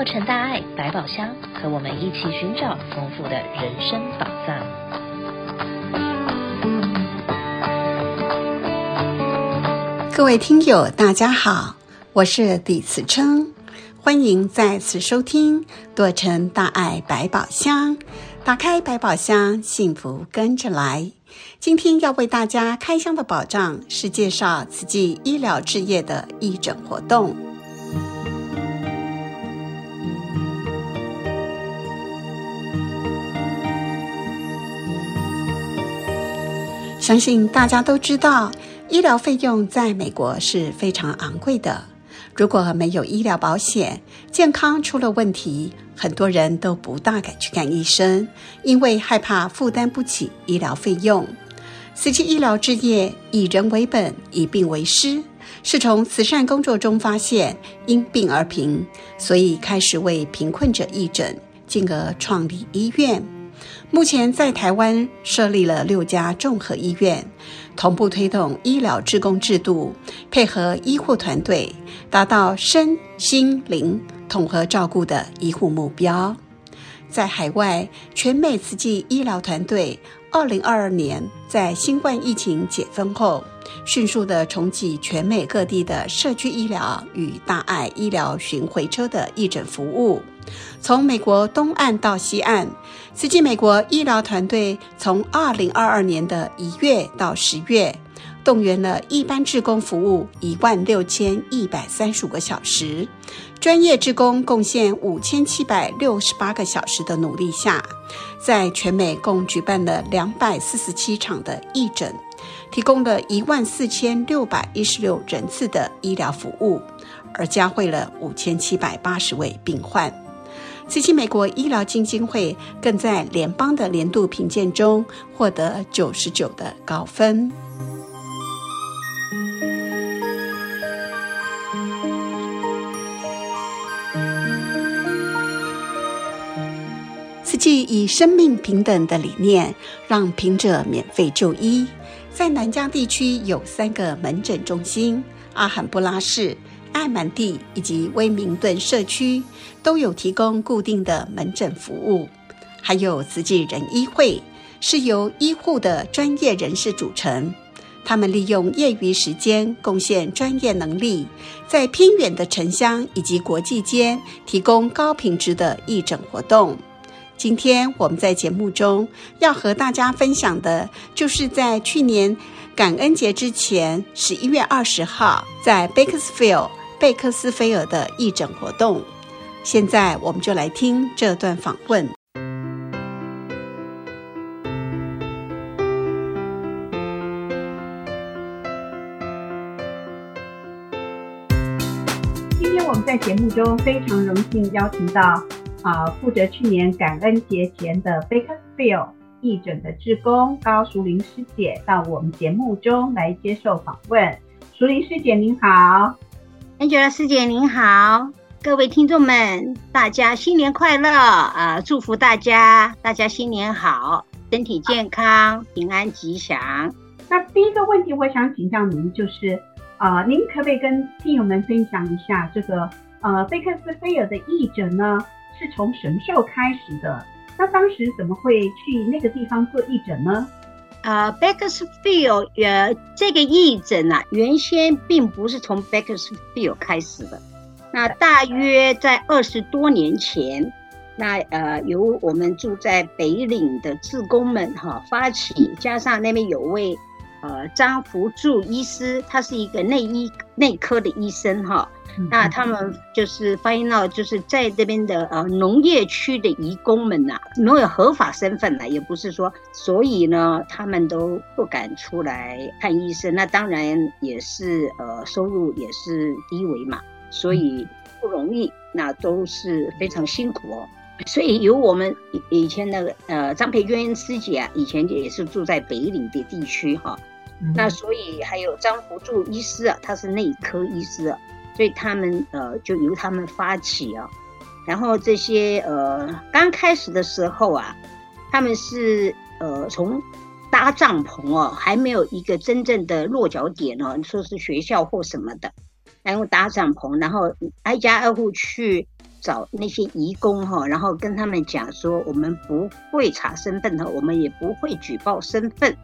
洛城大爱百宝箱，和我们一起寻找丰富的人生宝藏。各位听友，大家好，我是李慈琛，欢迎再次收听洛城大爱百宝箱。打开百宝箱，幸福跟着来。今天要为大家开箱的宝藏是介绍慈济医疗置业的义诊活动。相信大家都知道，医疗费用在美国是非常昂贵的。如果没有医疗保险，健康出了问题，很多人都不大敢去看医生，因为害怕负担不起医疗费用。慈济医疗志业以人为本，以病为师，是从慈善工作中发现因病而贫，所以开始为贫困者义诊，进而创立医院。目前在台湾设立了六家综合医院，同步推动医疗志工制度，配合医护团队，达到身心灵统合照顾的医护目标。在海外，全美慈济医疗团队。二零二二年，在新冠疫情解封后，迅速地重启全美各地的社区医疗与大爱医疗巡回车的义诊服务。从美国东岸到西岸，慈济美国医疗团队从二零二二年的一月到十月，动员了一般志工服务一万六千一百三十五个小时。专业志工贡献五千七百六十八个小时的努力下，在全美共举办了两百四十七场的义诊，提供了一万四千六百一十六人次的医疗服务，而加惠了五千七百八十位病患。慈济美国医疗基金会更在联邦的年度评鉴中获得九十九的高分。此季以生命平等的理念，让贫者免费就医。在南疆地区有三个门诊中心，阿罕布拉市、爱满地以及威明顿社区都有提供固定的门诊服务。还有慈济人医会，是由医护的专业人士组成，他们利用业余时间贡献专业能力，在偏远的城乡以及国际间提供高品质的义诊活动。今天我们在节目中要和大家分享的，就是在去年感恩节之前，十一月二十号，在 Bakersfield 贝克斯菲尔的义诊活动。现在我们就来听这段访问。今天我们在节目中非常荣幸邀请到。啊，负责去年感恩节前的 Bakersfield 义诊的志工高淑玲师姐到我们节目中来接受访问。淑玲师姐您好，Angela 师姐您好，各位听众们，大家新年快乐啊！祝福大家，大家新年好，身体健康，平安吉祥。那第一个问题，我想请教您，就是啊，您可不可以跟听友们分享一下这个呃贝克斯菲尔的义诊呢？是从什么时候开始的？那当时怎么会去那个地方做义诊呢？啊、uh,，Bakersfield 呃，这个义诊啊，原先并不是从 Bakersfield 开始的。那大约在二十多年前，那呃，由我们住在北岭的志工们哈发起，加上那边有位呃张福柱医师，他是一个内医内科的医生哈。那他们就是发现到，就是在这边的呃农业区的移工们呐、啊，没有合法身份呢，也不是说，所以呢，他们都不敢出来看医生。那当然也是呃收入也是低微嘛，所以不容易，那都是非常辛苦哦。所以有我们以前那个呃张培娟师姐啊，以前也是住在北岭的地区哈，那所以还有张福柱医师啊，他是内科医师啊。所以他们呃就由他们发起啊，然后这些呃刚开始的时候啊，他们是呃从搭帐篷哦，还没有一个真正的落脚点哦，你说是学校或什么的，然后搭帐篷，然后挨家挨户去找那些移工哈，然后跟他们讲说，我们不会查身份的，我们也不会举报身份。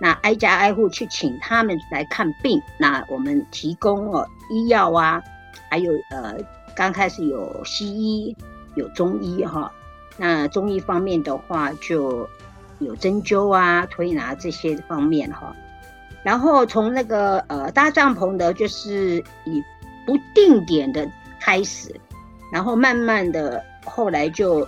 那挨家挨户去请他们来看病，那我们提供哦医药啊，还有呃刚开始有西医有中医哈，那中医方面的话就有针灸啊、推拿这些方面哈，然后从那个呃搭帐篷的，就是以不定点的开始，然后慢慢的后来就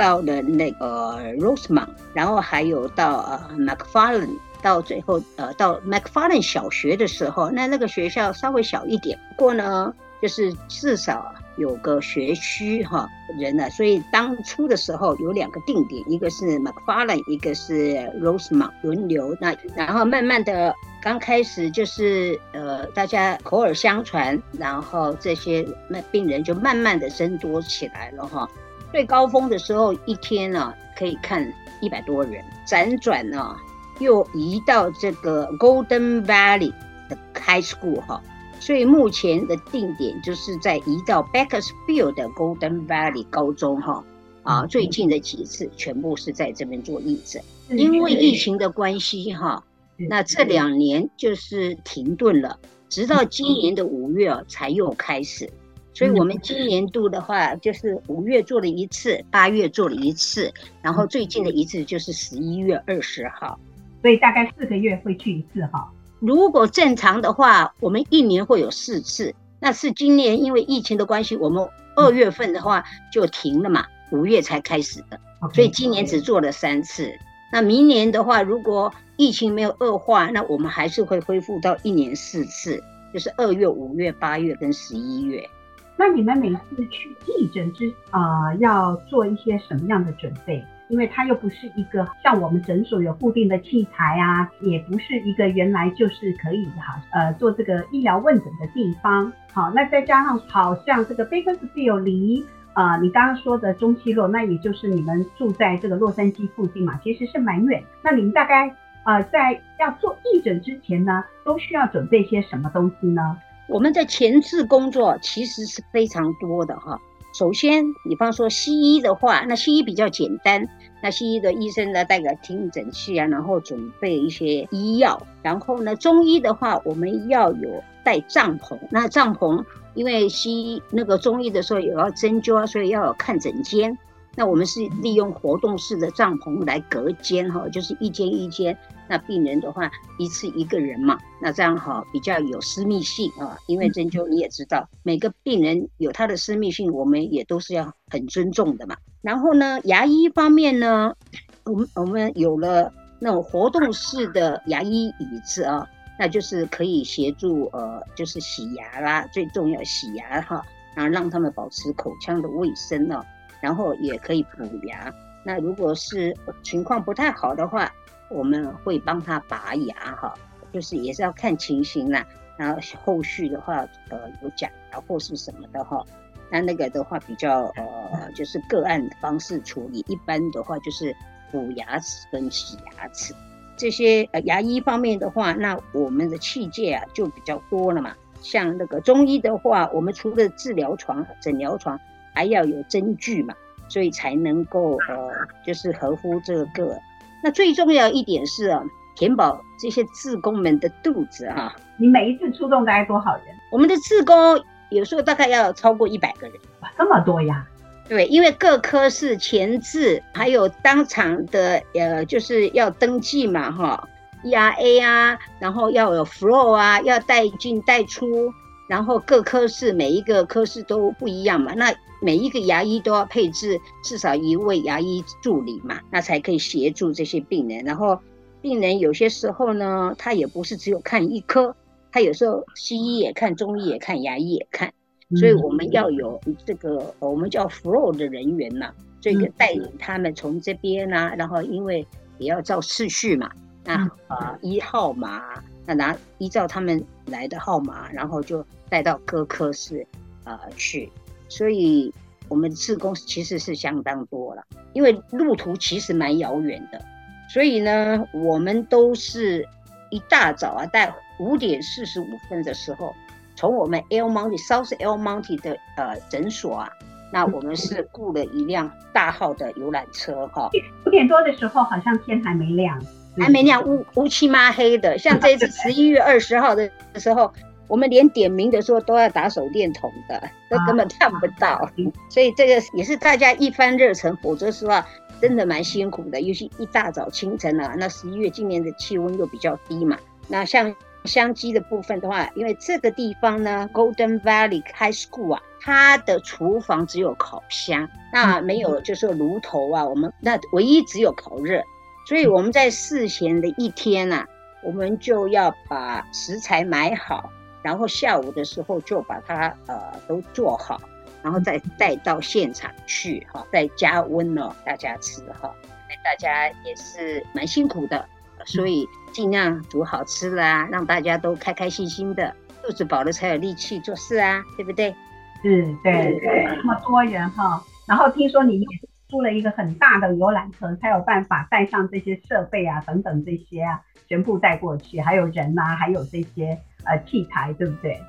到了那个 Rosemont，然后还有到呃 McFarland。到最后，呃，到 McFarland 小学的时候，那那个学校稍微小一点，不过呢，就是至少有个学区哈人呢，所以当初的时候有两个定点，一个是 McFarland，一个是 Rosemont 轮流。那然后慢慢的，刚开始就是呃，大家口耳相传，然后这些那病人就慢慢的增多起来了哈。最高峰的时候，一天呢可以看一百多人，辗转呢。又移到这个 Golden Valley 的 High School 哈，所以目前的定点就是在移到 Bakersfield 的 Golden Valley 高中哈。啊，最近的几次全部是在这边做义诊，因为疫情的关系哈，那这两年就是停顿了，直到今年的五月啊才又开始，所以我们今年度的话就是五月做了一次，八月做了一次，然后最近的一次就是十一月二十号。所以大概四个月会去一次哈。如果正常的话，我们一年会有四次。那是今年因为疫情的关系，我们二月份的话就停了嘛，五月才开始的。所以今年只做了三次。那明年的话，如果疫情没有恶化，那我们还是会恢复到一年四次，就是二月、五月、八月跟十一月。那你们每次去义诊之啊、呃，要做一些什么样的准备？因为它又不是一个像我们诊所有固定的器材啊，也不是一个原来就是可以哈呃做这个医疗问诊的地方。好，那再加上好像这个 Bakersfield 离啊、呃、你刚刚说的中西洛，那也就是你们住在这个洛杉矶附近嘛，其实是蛮远。那你们大概呃在要做义诊之前呢，都需要准备些什么东西呢？我们在前置工作其实是非常多的哈。首先，比方说西医的话，那西医比较简单。那西医的医生呢，带个听诊器啊，然后准备一些医药。然后呢，中医的话，我们要有带帐篷。那帐篷，因为西医那个中医的时候也要针灸啊，所以要有看诊间。那我们是利用活动式的帐篷来隔间哈，就是一间一间。那病人的话，一次一个人嘛，那这样哈比较有私密性啊。因为针灸你也知道，每个病人有他的私密性，我们也都是要很尊重的嘛。然后呢，牙医方面呢，我们我们有了那种活动式的牙医椅子啊，那就是可以协助呃，就是洗牙啦，最重要洗牙哈，然后让他们保持口腔的卫生呢。然后也可以补牙。那如果是情况不太好的话，我们会帮他拔牙哈，就是也是要看情形啦。然后后续的话，呃，有假牙或是什么的哈，那那个的话比较呃，就是个案的方式处理。一般的话就是补牙齿跟洗牙齿这些呃牙医方面的话，那我们的器械啊就比较多了嘛。像那个中医的话，我们除了治疗床、诊疗床。还要有证据嘛，所以才能够呃，就是合乎这个个。那最重要一点是啊，填饱这些志工们的肚子啊。你每一次出动大概多少人？我们的志工有时候大概要超过一百个人。哇，这么多呀？对，因为各科室前置，还有当场的呃，就是要登记嘛，哈，ERA 啊，然后要有 flow 啊，要带进带出，然后各科室每一个科室都不一样嘛，那。每一个牙医都要配置至少一位牙医助理嘛，那才可以协助这些病人。然后病人有些时候呢，他也不是只有看一科，他有时候西医也看，中医也看，牙医也看。所以我们要有这个我们叫 flow 的人员嘛，这个带领他们从这边啊，然后因为也要照次序嘛，那啊一号码，那拿依照他们来的号码，然后就带到各科室啊去。所以，我们志工其实是相当多了，因为路途其实蛮遥远的，所以呢，我们都是一大早啊，在五点四十五分的时候，从我们 El Monte South El Monte 的呃诊所啊，那我们是雇了一辆大号的游览车哈。五点多的时候，好像天还没亮，还没亮，乌乌漆嘛黑的。像这次 十一月二十号的时候，我们连点名的时候都要打手电筒的，都根本看不到。所以这个也是大家一番热忱，否则的话真的蛮辛苦的。尤其一大早清晨啊，那十一月今年的气温又比较低嘛，那像。香鸡的部分的话，因为这个地方呢，Golden Valley High School 啊，它的厨房只有烤箱，那没有就是炉头啊，我们那唯一只有烤热，所以我们在事前的一天啊，我们就要把食材买好，然后下午的时候就把它呃都做好，然后再带到现场去哈，再加温哦，大家吃哈，那大家也是蛮辛苦的。所以尽量煮好吃的啊，让大家都开开心心的，肚子饱了才有力气做事啊，对不对？是，对对，这么多人哈，然后听说你也租了一个很大的游览车，才有办法带上这些设备啊，等等这些啊，全部带过去，还有人呐、啊，还有这些呃器材，对不对？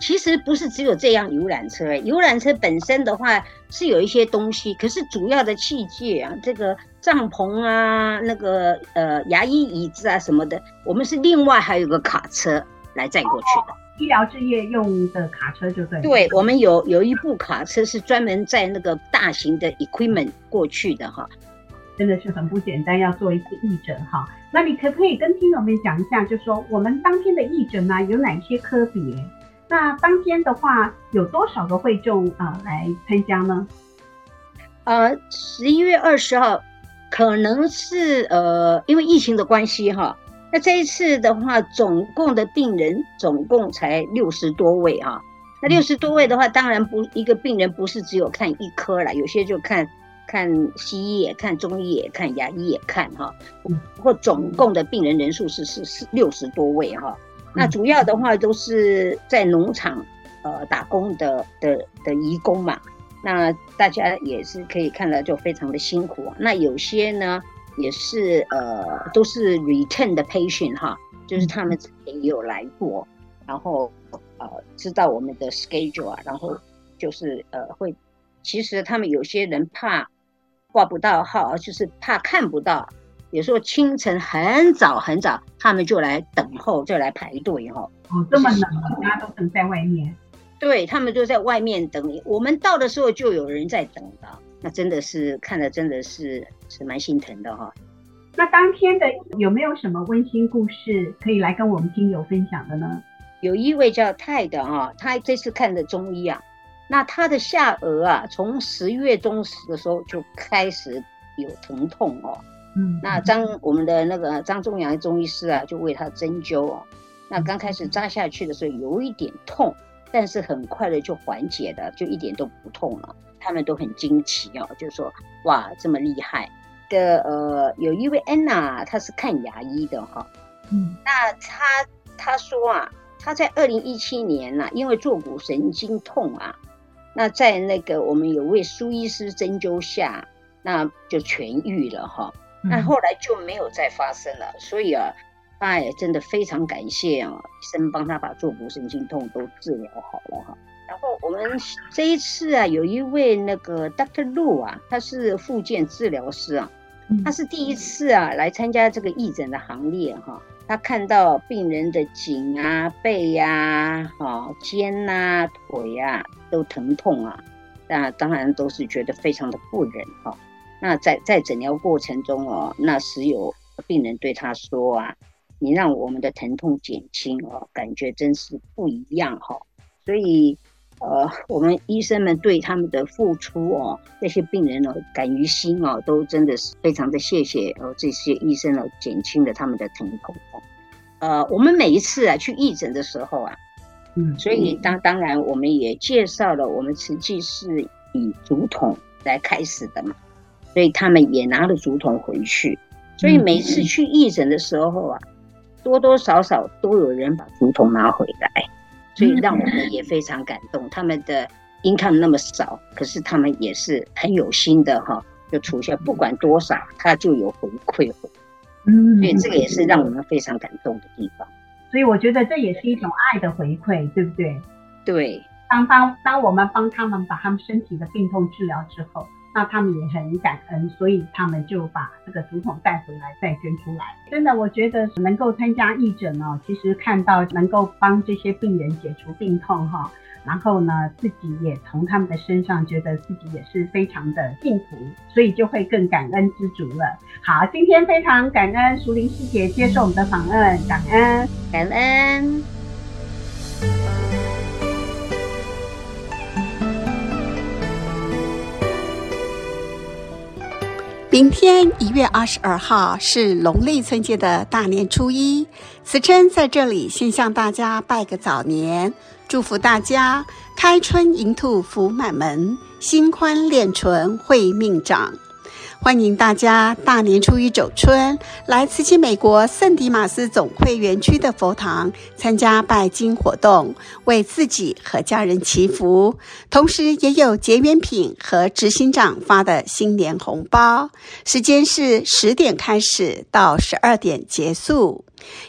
其实不是只有这样游览车，游览车本身的话是有一些东西，可是主要的器械啊，这个帐篷啊，那个呃牙医椅子啊什么的，我们是另外还有个卡车来载过去的。哦，医疗置业用的卡车就对。对，我们有有一部卡车是专门载那个大型的 equipment 过去的哈，真的是很不简单，要做一次义诊哈。那你可不可以跟听友们讲一下，就是说我们当天的义诊呢有哪些科别？那当天的话，有多少个会众啊、呃、来参加呢？呃，十一月二十号，可能是呃，因为疫情的关系哈。那这一次的话，总共的病人总共才六十多位啊。那六十多位的话，当然不一个病人不是只有看一科啦，有些就看看西医也看中医也看牙医也看哈。不过总共的病人人数是是是六十多位哈。那主要的话都是在农场，呃，打工的的的移工嘛。那大家也是可以看到，就非常的辛苦啊。那有些呢，也是呃，都是 return 的 patient 哈，就是他们之前也有来过，然后呃，知道我们的 schedule 啊，然后就是呃，会，其实他们有些人怕挂不到号，就是怕看不到。有时候清晨很早很早，他们就来等候，就来排队哈。哦，这么冷，大家都等在外面。对，他们就在外面等你。我们到的时候就有人在等的，那真的是看了真的是是蛮心疼的哈。那当天的有没有什么温馨故事可以来跟我们听友分享的呢？有一位叫泰的哈，他这次看的中医啊，那他的下颚啊，从十月中的时候就开始有疼痛哦。嗯，那张我们的那个张仲阳中医师啊，就为他针灸哦。那刚开始扎下去的时候有一点痛，但是很快的就缓解了，就一点都不痛了。他们都很惊奇哦，就说哇这么厉害的。呃，有一位安娜，她是看牙医的哈。嗯，那她她说啊，她在二零一七年呐、啊，因为坐骨神经痛啊，那在那个我们有位苏医师针灸下，那就痊愈了哈。那后来就没有再发生了，所以啊，他也真的非常感谢啊，医生帮他把坐骨神经痛都治疗好了哈。然后我们这一次啊，有一位那个 Dr. Lu 啊，他是复健治疗师啊，他是第一次啊来参加这个义诊的行列哈。他看到病人的颈啊、背呀、哈肩呐、腿呀都疼痛啊，那当然都是觉得非常的不忍哈。那在在诊疗过程中哦，那时有病人对他说啊：“你让我们的疼痛减轻哦，感觉真是不一样哈。”所以，呃，我们医生们对他们的付出哦，这些病人哦，敢于心哦，都真的是非常的谢谢哦，这些医生哦，减轻了他们的疼痛。呃，我们每一次啊去义诊的时候啊，嗯，所以当当然我们也介绍了，我们实际是以竹筒来开始的嘛。所以他们也拿了竹筒回去，所以每次去义诊的时候啊，多多少少都有人把竹筒拿回来，所以让我们也非常感动。他们的 income 那么少，可是他们也是很有心的哈，就出现不管多少，他就有回馈回。嗯，所以这个也是让我们非常感动的地方。所以我觉得这也是一种爱的回馈，对不对？对。当当当我们帮他们把他们身体的病痛治疗之后，那他们也很感恩，所以他们就把这个竹筒带回来再捐出来。真的，我觉得能够参加义诊哦，其实看到能够帮这些病人解除病痛哈，然后呢，自己也从他们的身上觉得自己也是非常的幸福，所以就会更感恩知足了。好，今天非常感恩熟林师姐接受我们的访问，感恩，感恩。明天一月二十二号是农历春节的大年初一，慈琛在这里先向大家拜个早年，祝福大家开春迎兔福满门，心宽练纯会命长。欢迎大家大年初一走春来慈济美国圣迪马斯总会园区的佛堂参加拜金活动，为自己和家人祈福，同时也有结缘品和执行长发的新年红包。时间是十点开始到十二点结束。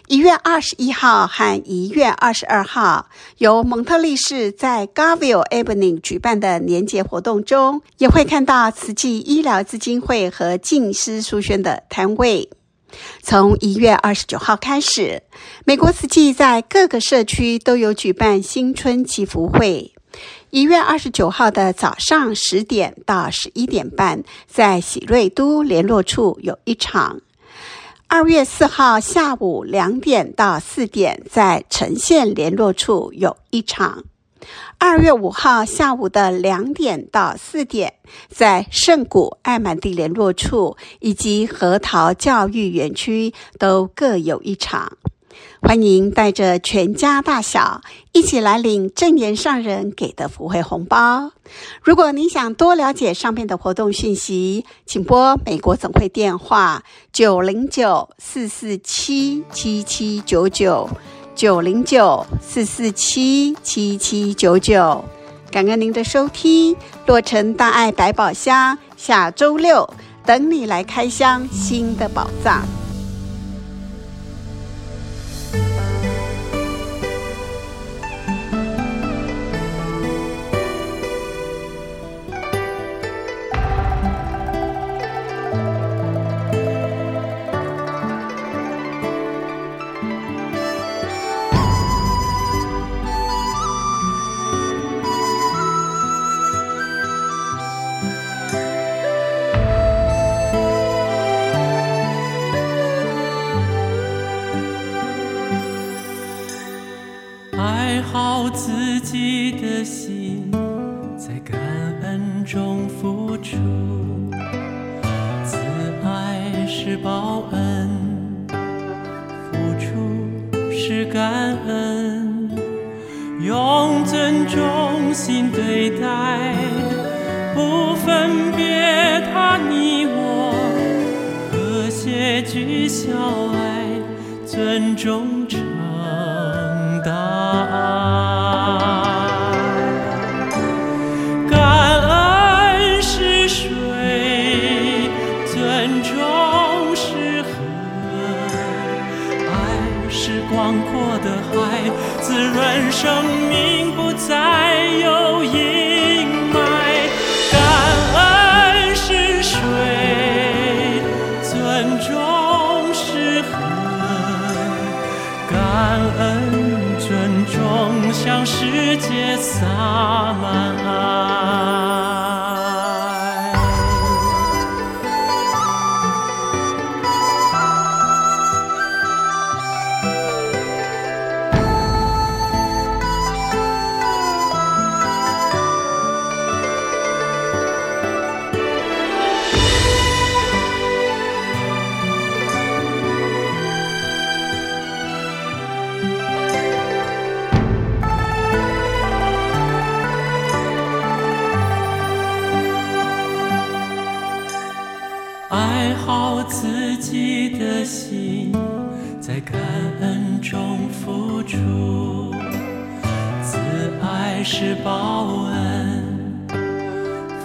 一月二十一号和一月二十二号，由蒙特利市在 Garville Avenue 举办的年节活动中，也会看到慈济医疗基金会和静思书轩的摊位。从一月二十九号开始，美国慈济在各个社区都有举办新春祈福会。一月二十九号的早上十点到十一点半，在喜瑞都联络处有一场。二月四号下午两点到四点，在城县联络处有一场；二月五号下午的两点到四点，在圣谷爱满地联络处以及核桃教育园区都各有一场。欢迎带着全家大小一起来领正言上人给的福慧红包。如果您想多了解上面的活动讯息，请拨美国总会电话九零九四四七七七九九九零九四四七七七九九。感恩您的收听，洛城大爱百宝箱，下周六等你来开箱新的宝藏。自己的心，在感恩中付出。慈爱是报恩，付出是感恩，用尊重心对待，不分别他你我，和谐举小爱，尊重。是报恩，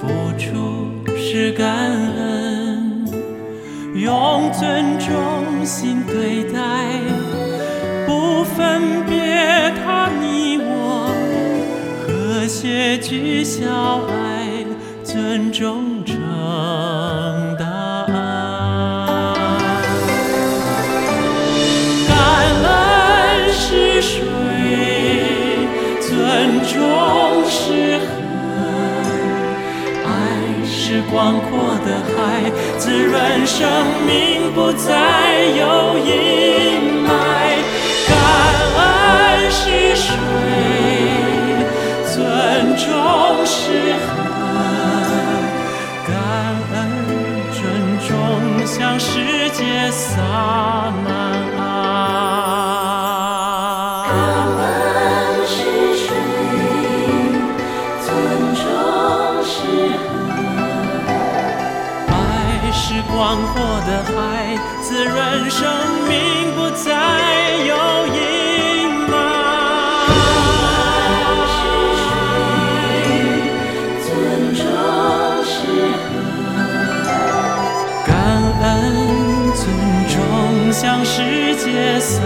付出是感恩，用尊重心对待，不分别他你我，和谐聚小爱，尊重。广阔的海，滋润生命，不再有阴霾。感恩是水。尊重是河，感恩尊重向世界洒满滋润生命，不再有阴霾。尊重是何？感恩尊重向世界洒。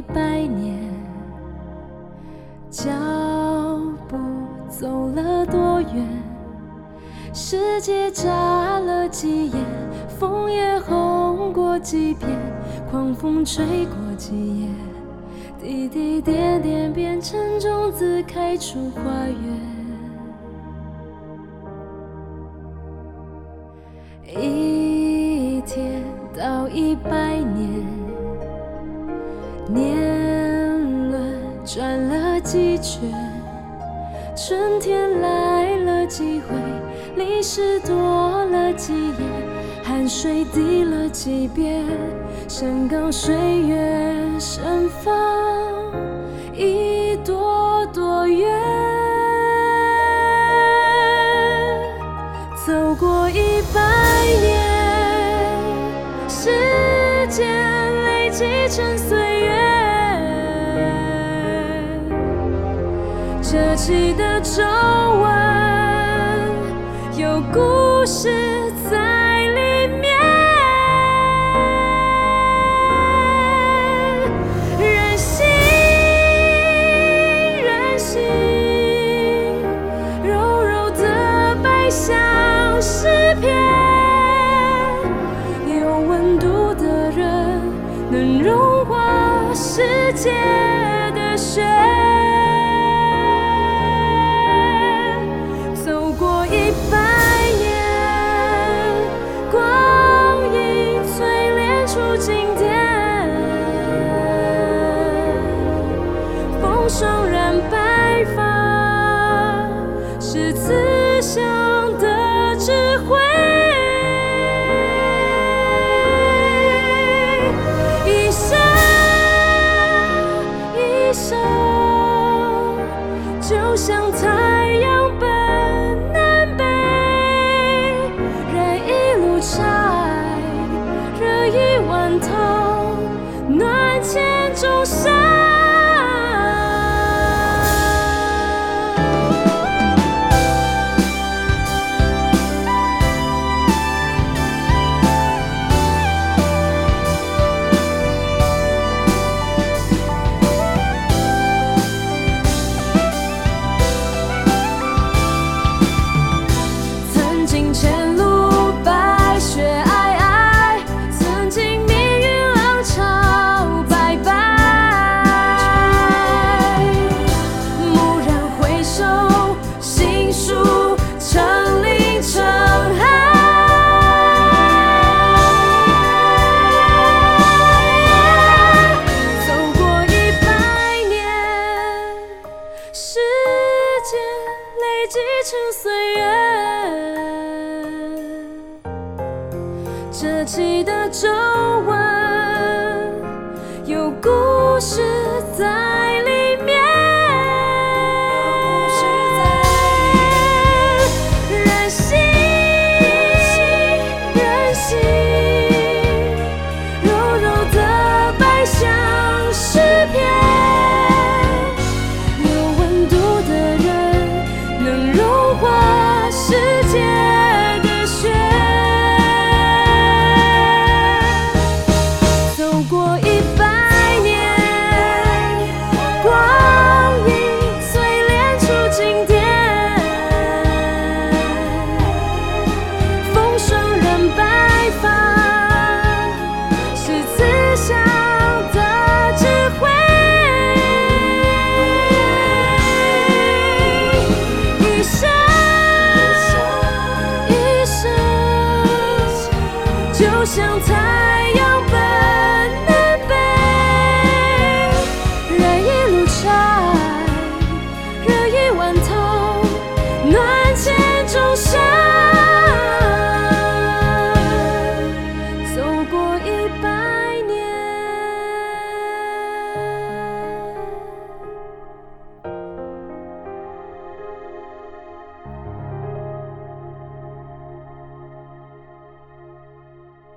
百年，脚步走了多远？世界眨了几眼，枫叶红过几片，狂风吹过几夜，滴滴点点变成种子，开出花园。了几圈，春天来了几回，历史多了几页，汗水滴了几遍，山岗水月盛放一朵朵月，走过一百年，时间累积。成岁这期的皱纹有故事在里面。任性，任性，柔柔的白像诗篇，有温度的人能融化世界。